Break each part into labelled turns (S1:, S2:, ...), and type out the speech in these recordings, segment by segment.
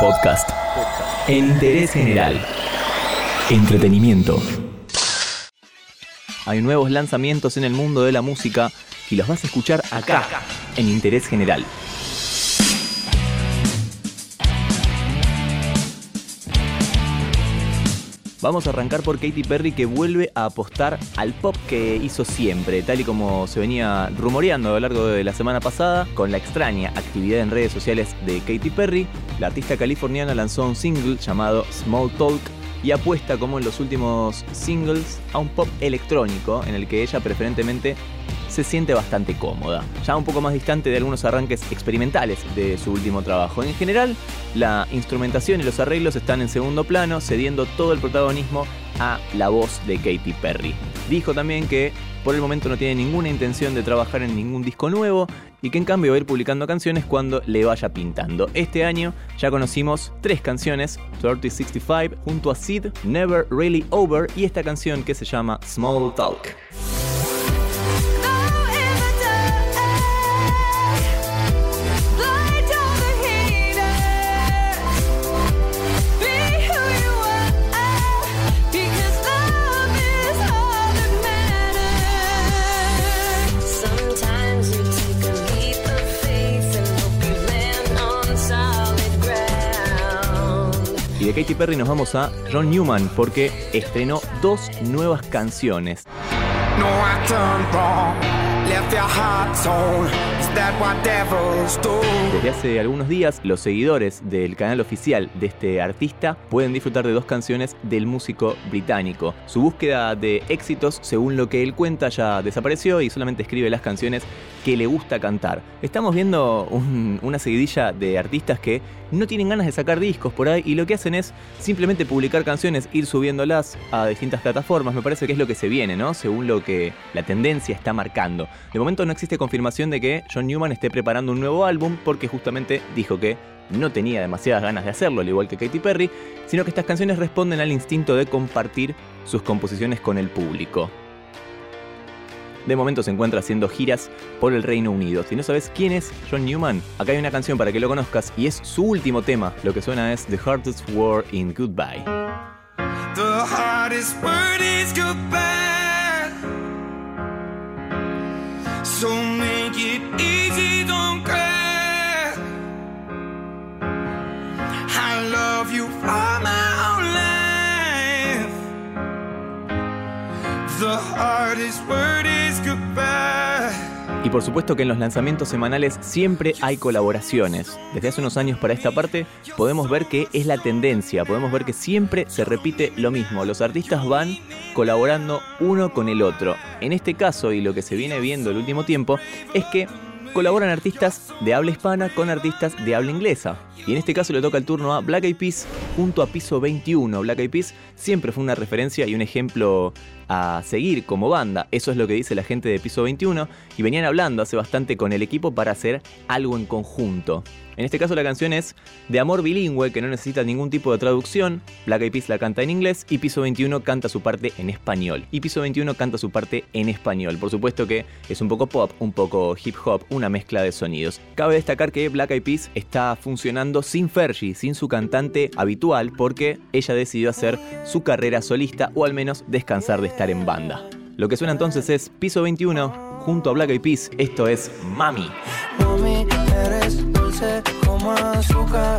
S1: Podcast. En interés general. Entretenimiento. Hay nuevos lanzamientos en el mundo de la música y los vas a escuchar acá, en Interés General. Vamos a arrancar por Katy Perry que vuelve a apostar al pop que hizo siempre, tal y como se venía rumoreando a lo largo de la semana pasada, con la extraña actividad en redes sociales de Katy Perry. La artista californiana lanzó un single llamado Small Talk y apuesta como en los últimos singles a un pop electrónico en el que ella preferentemente se siente bastante cómoda, ya un poco más distante de algunos arranques experimentales de su último trabajo. En general, la instrumentación y los arreglos están en segundo plano, cediendo todo el protagonismo a la voz de Katy Perry. Dijo también que por el momento no tiene ninguna intención de trabajar en ningún disco nuevo y que en cambio va a ir publicando canciones cuando le vaya pintando. Este año ya conocimos tres canciones, 3065 junto a Sid, Never Really Over y esta canción que se llama Small Talk. De Katy Perry nos vamos a John Newman porque estrenó dos nuevas canciones. Desde hace algunos días, los seguidores del canal oficial de este artista pueden disfrutar de dos canciones del músico británico. Su búsqueda de éxitos, según lo que él cuenta, ya desapareció y solamente escribe las canciones que le gusta cantar. Estamos viendo una seguidilla de artistas que no tienen ganas de sacar discos por ahí y lo que hacen es simplemente publicar canciones, ir subiéndolas a distintas plataformas. Me parece que es lo que se viene, ¿no? Según lo que la tendencia está marcando. De momento no existe confirmación de que John Newman esté preparando un nuevo álbum porque justamente dijo que no tenía demasiadas ganas de hacerlo, al igual que Katy Perry, sino que estas canciones responden al instinto de compartir sus composiciones con el público. De momento se encuentra haciendo giras por el Reino Unido. Si no sabes quién es John Newman, acá hay una canción para que lo conozcas y es su último tema. Lo que suena es The Hardest Word in Goodbye. Make it easy, don't cry. I love you for my whole life. The hardest word is goodbye. Y por supuesto que en los lanzamientos semanales siempre hay colaboraciones. Desde hace unos años para esta parte podemos ver que es la tendencia, podemos ver que siempre se repite lo mismo. Los artistas van colaborando uno con el otro. En este caso, y lo que se viene viendo el último tiempo, es que colaboran artistas de habla hispana con artistas de habla inglesa. Y en este caso le toca el turno a Black Eyed Peas junto a Piso 21. Black Eyed Peas siempre fue una referencia y un ejemplo a seguir como banda. Eso es lo que dice la gente de Piso 21 y venían hablando hace bastante con el equipo para hacer algo en conjunto. En este caso la canción es de amor bilingüe que no necesita ningún tipo de traducción. Black Eyed Peas la canta en inglés y Piso 21 canta su parte en español. Y Piso 21 canta su parte en español. Por supuesto que es un poco pop, un poco hip hop, una mezcla de sonidos. Cabe destacar que Black Eyed Peas está funcionando sin Fergie, sin su cantante habitual, porque ella decidió hacer su carrera solista o al menos descansar de estar en banda. Lo que suena entonces es Piso 21 junto a Black Eyed Peas. Esto es Mami. Mami, eres dulce como azúcar.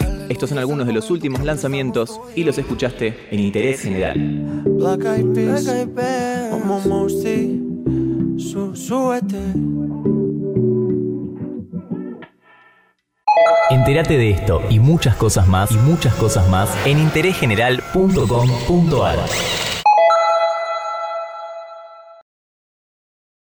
S1: Estos son algunos de los últimos lanzamientos y los escuchaste en Interés General. Black Eyed Peas, Black Eyed Peas, su Entérate de esto y muchas cosas más y muchas cosas más en interésgeneral.com.ar.